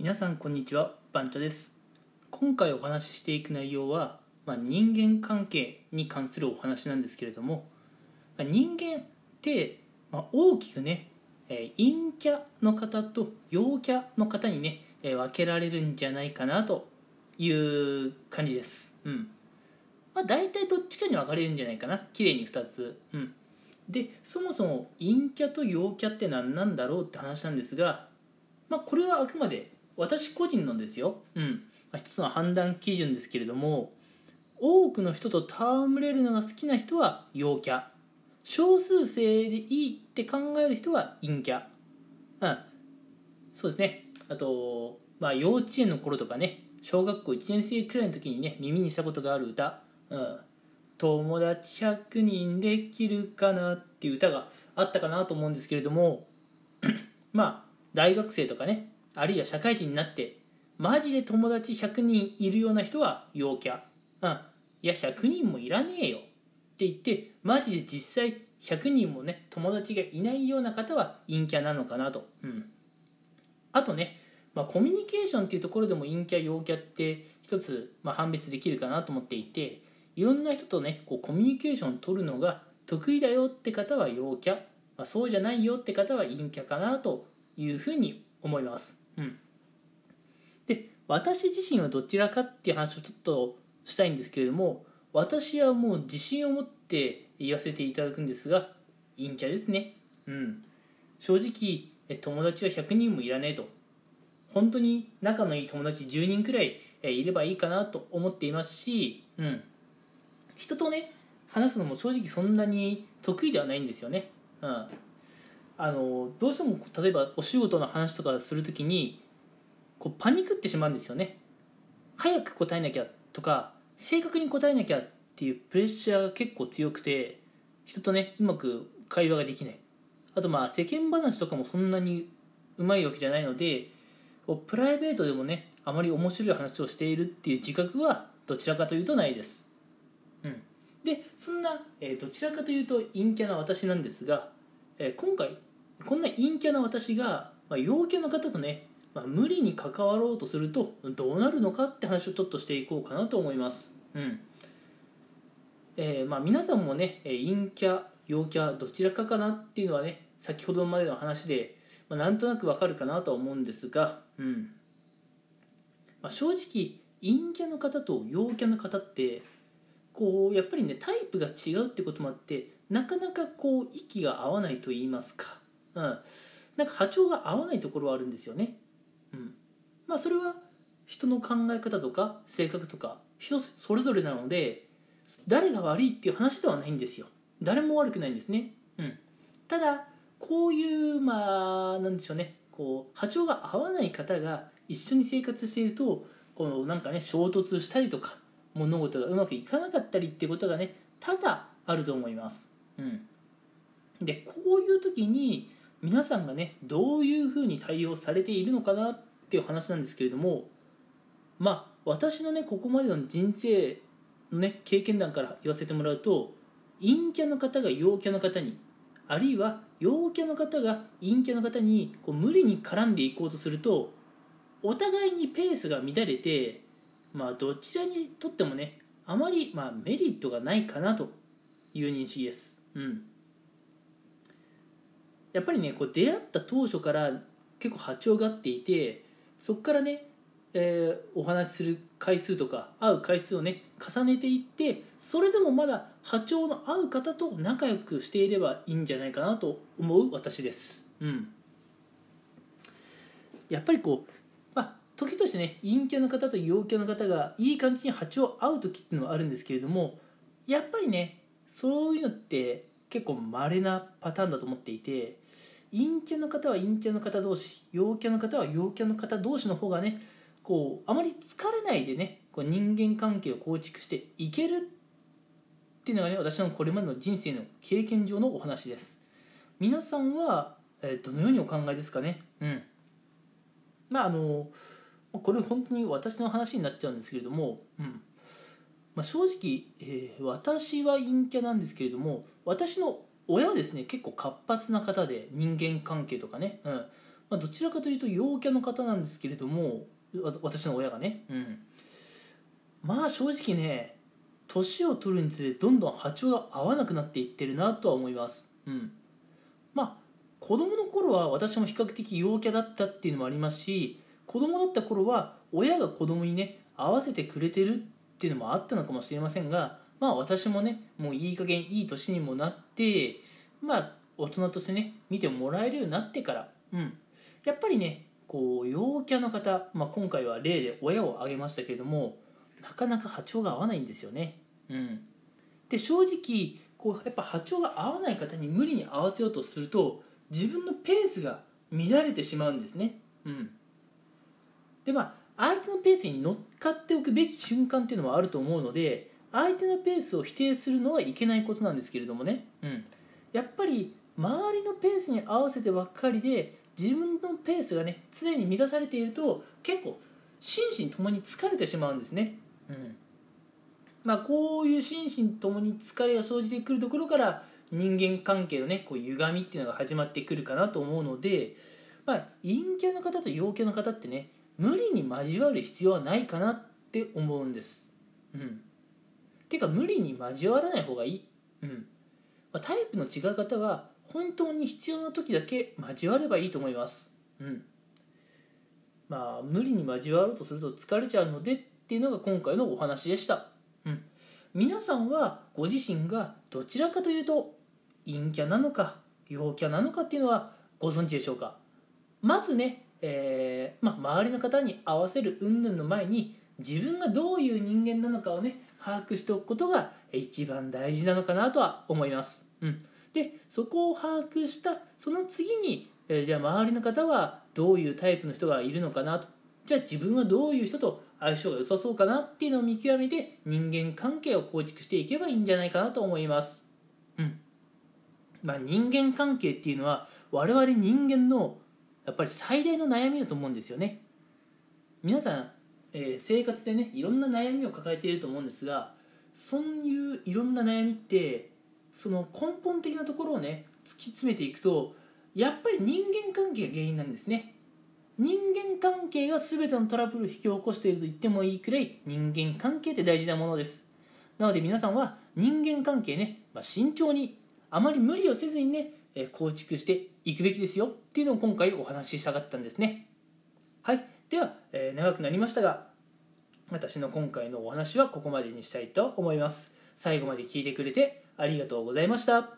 皆さんこんにちは番茶です。今回お話ししていく内容は、まあ、人間関係に関するお話なんですけれども、まあ、人間って、まあ、大きくね、えー陰キャの方と陽キャの方にね、えー分けられるんじゃないかなという感じです。うん。まあ大体どっちかに分かれるんじゃないかな。綺麗に2つ。うん。でそもそも陰キャと陽キャって何なんだろうって話なんですがまあ、これはあくまで私個人のですよ、うん。まあ、一つの判断基準ですけれども多くの人と戯れるのが好きな人は陽キャ。少数生でいいって考える人は陰キャ、うん、そうですね。あと、まあ、幼稚園の頃とかね小学校1年生くらいの時にね耳にしたことがある歌「うん、友達100人できるかな」っていう歌があったかなと思うんですけれども まあ大学生とかねあるいは社会人になってマジで友達100人いるような人は陽キャ。うん。いや100人もいらねえよ。って言ってマジで実際100人もね友達がいないような方は陰キャなのかなと、うん、あとね、まあ、コミュニケーションっていうところでも陰キャ陽キャって一つ、まあ、判別できるかなと思っていていろんな人とねこうコミュニケーションを取るのが得意だよって方は陽キャ、まあ、そうじゃないよって方は陰キャかなというふうに思います。うん、で私自身はどちらかっていう話をちょっとしたいんですけれども私はもう自信を持って言わせていただくんですが陰キャですね。うん、正直友達は100人もいらねえと。本当に仲のいい友達10人くらいいればいいかなと思っていますし、うん、人とね話すのも正直そんなに得意ではないんですよね。うん。あのどうしても例えばお仕事の話とかするときにこうパニックってしまうんですよね。早く答えなきゃとか正確に答えなきゃっていうプレッシャーが結構強くて人とねうまく会話ができない。あとまあ世間話とかもそんなにうまいわけじゃないのでこうプライベートでもねあまり面白い話をしているっていう自覚はどちらかというとないです、うん、でそんな、えーどちらかというと陰キャな私なんですが、えー今回こんな陰キャな私が、まあ、陽キャの方とね、まあ、無理に関わろうとするとどうなるのかって話をちょっとしていこうかなと思います。うん。えーまあ、皆さんもねえー陰キャ陽キャどちらかかなっていうのはね先ほどまでの話で、まあ、なんとなくわかるかなとは思うんですが、うん。まあ、正直陰キャの方と陽キャの方ってこうやっぱりねタイプが違うってこともあってなかなかこう息が合わないと言いますか、うん、なんか波長が合わないところはあるんですよね、うん、まあそれは人の考え方とか性格とか人それぞれなので誰が悪いっていう話ではないんですよ。誰も悪くないんですね、うん、ただこういうまあなんでしょうね。こう波長が合わない方が一緒に生活しているとこのなんかね衝突したりとか物事がうまくいかなかったりっていうことがね多々あると思います、うん、でこういう時に皆さんがねどういうふうに対応されているのかなっていう話なんですけれどもまあ私のねここまでの人生のね経験談から言わせてもらうと陰キャの方が陽キャの方にあるいは陽キャの方が陰キャの方にこう無理に絡んでいこうとするとお互いにペースが乱れてまあどちらにとってもねあまりまメリットがないかなという認識です。うんやっぱりねこう出会った当初から結構波長が合っていてそこからね、えーお話しする回数とか会う回数をね重ねていってそれでもまだ波長の合う方と仲良くしていればいいんじゃないかなと思う私です。うん、やっぱりこう、まあ、時としてね陰キャの方と陽キャの方がいい感じに波長合う時っていうのはあるんですけれどもやっぱりねそういうのって結構稀なパターンだと思っていて陰キャの方は陰キャの方同士陽キャの方は陽キャの方同士の方がねこうあまり疲れないでねこう人間関係を構築していけるっていうのがね私のこれまでの人生の経験上のお話です。皆さんは、えーどのようにお考えですかね？うん。まああのこれ本当に私の話になっちゃうんですけれども、うん。まあ、正直、えー私は陰キャなんですけれども私の親はですね結構活発な方で人間関係とかね、うん。まあ、どちらかというと陽キャの方なんですけれども私の親がね、うん、まあ正直ね年を取るにつれどんどん波長が合わなくなっていってるなとは思います、うん、まあ子供の頃は私も比較的陽キャだったっていうのもありますし子供だった頃は親が子供にね合わせてくれてるっっていうのもあったのかもしれませんがまあ私もねもういい加減いい年にもなってまあ大人としてね見てもらえるようになってから、うん、やっぱりねこう陽キャの方、まあ、今回は例で親を挙げましたけれどもなかなか波長が合わないんですよね。うん、で正直こうやっぱ波長が合わない方に無理に合わせようとすると自分のペースが乱れてしまうんですね。うん、でまあ相手のペースに乗っかっておくべき瞬間っていうのもあると思うので相手のペースを否定するのはいけないことなんですけれどもね、うん、やっぱり周りのペースに合わせてばっかりで自分のペースがね常に乱されていると結構心身ともに疲れてしまうんですね、うん。まあ、こういう心身ともに疲れが生じてくるところから人間関係のねこう歪みっていうのが始まってくるかなと思うので、まあ、陰キャの方と陽キャの方ってね無理に交わる必要はないかなって思うんです。うん。ていうか無理に交わらない方がいい、うん。まあ、タイプの違う方は本当に必要な時だけ交わればいいと思います。うん。まあ無理に交わろうとすると疲れちゃうのでっていうのが今回のお話でした、うん、皆さんはご自身がどちらかというと陰キャなのか陽キャなのかっていうのはご存知でしょうか？まずね、えーまあ、周りの方に合わせる云々の前に自分がどういう人間なのかをね把握しておくことが一番大事なのかなとは思います、うん、でそこを把握したその次に、えーじゃあ周りの方はどういうタイプの人がいるのかなと。じゃあ自分はどういう人と相性が良さそうかなっていうのを見極めて人間関係を構築していけばいいんじゃないかなと思います。うん。まあ人間関係っていうのは我々人間のやっぱり最大の悩みだと思うんですよね。皆さん、えー生活でねいろんな悩みを抱えていると思うんですがそういういろんな悩みってその根本的なところをね突き詰めていくとやっぱり人間関係が原因なんですね。人間関係が全てのトラブルを引き起こしていると言ってもいいくらい人間関係って大事なものです。なので皆さんは人間関係ね、まあ、慎重にあまり無理をせずにね構築していくべきですよっていうのを今回お話ししたかったんですね。はい。では、えー長くなりましたが私の今回のお話はここまでにしたいと思います。最後まで聞いてくれてありがとうございました。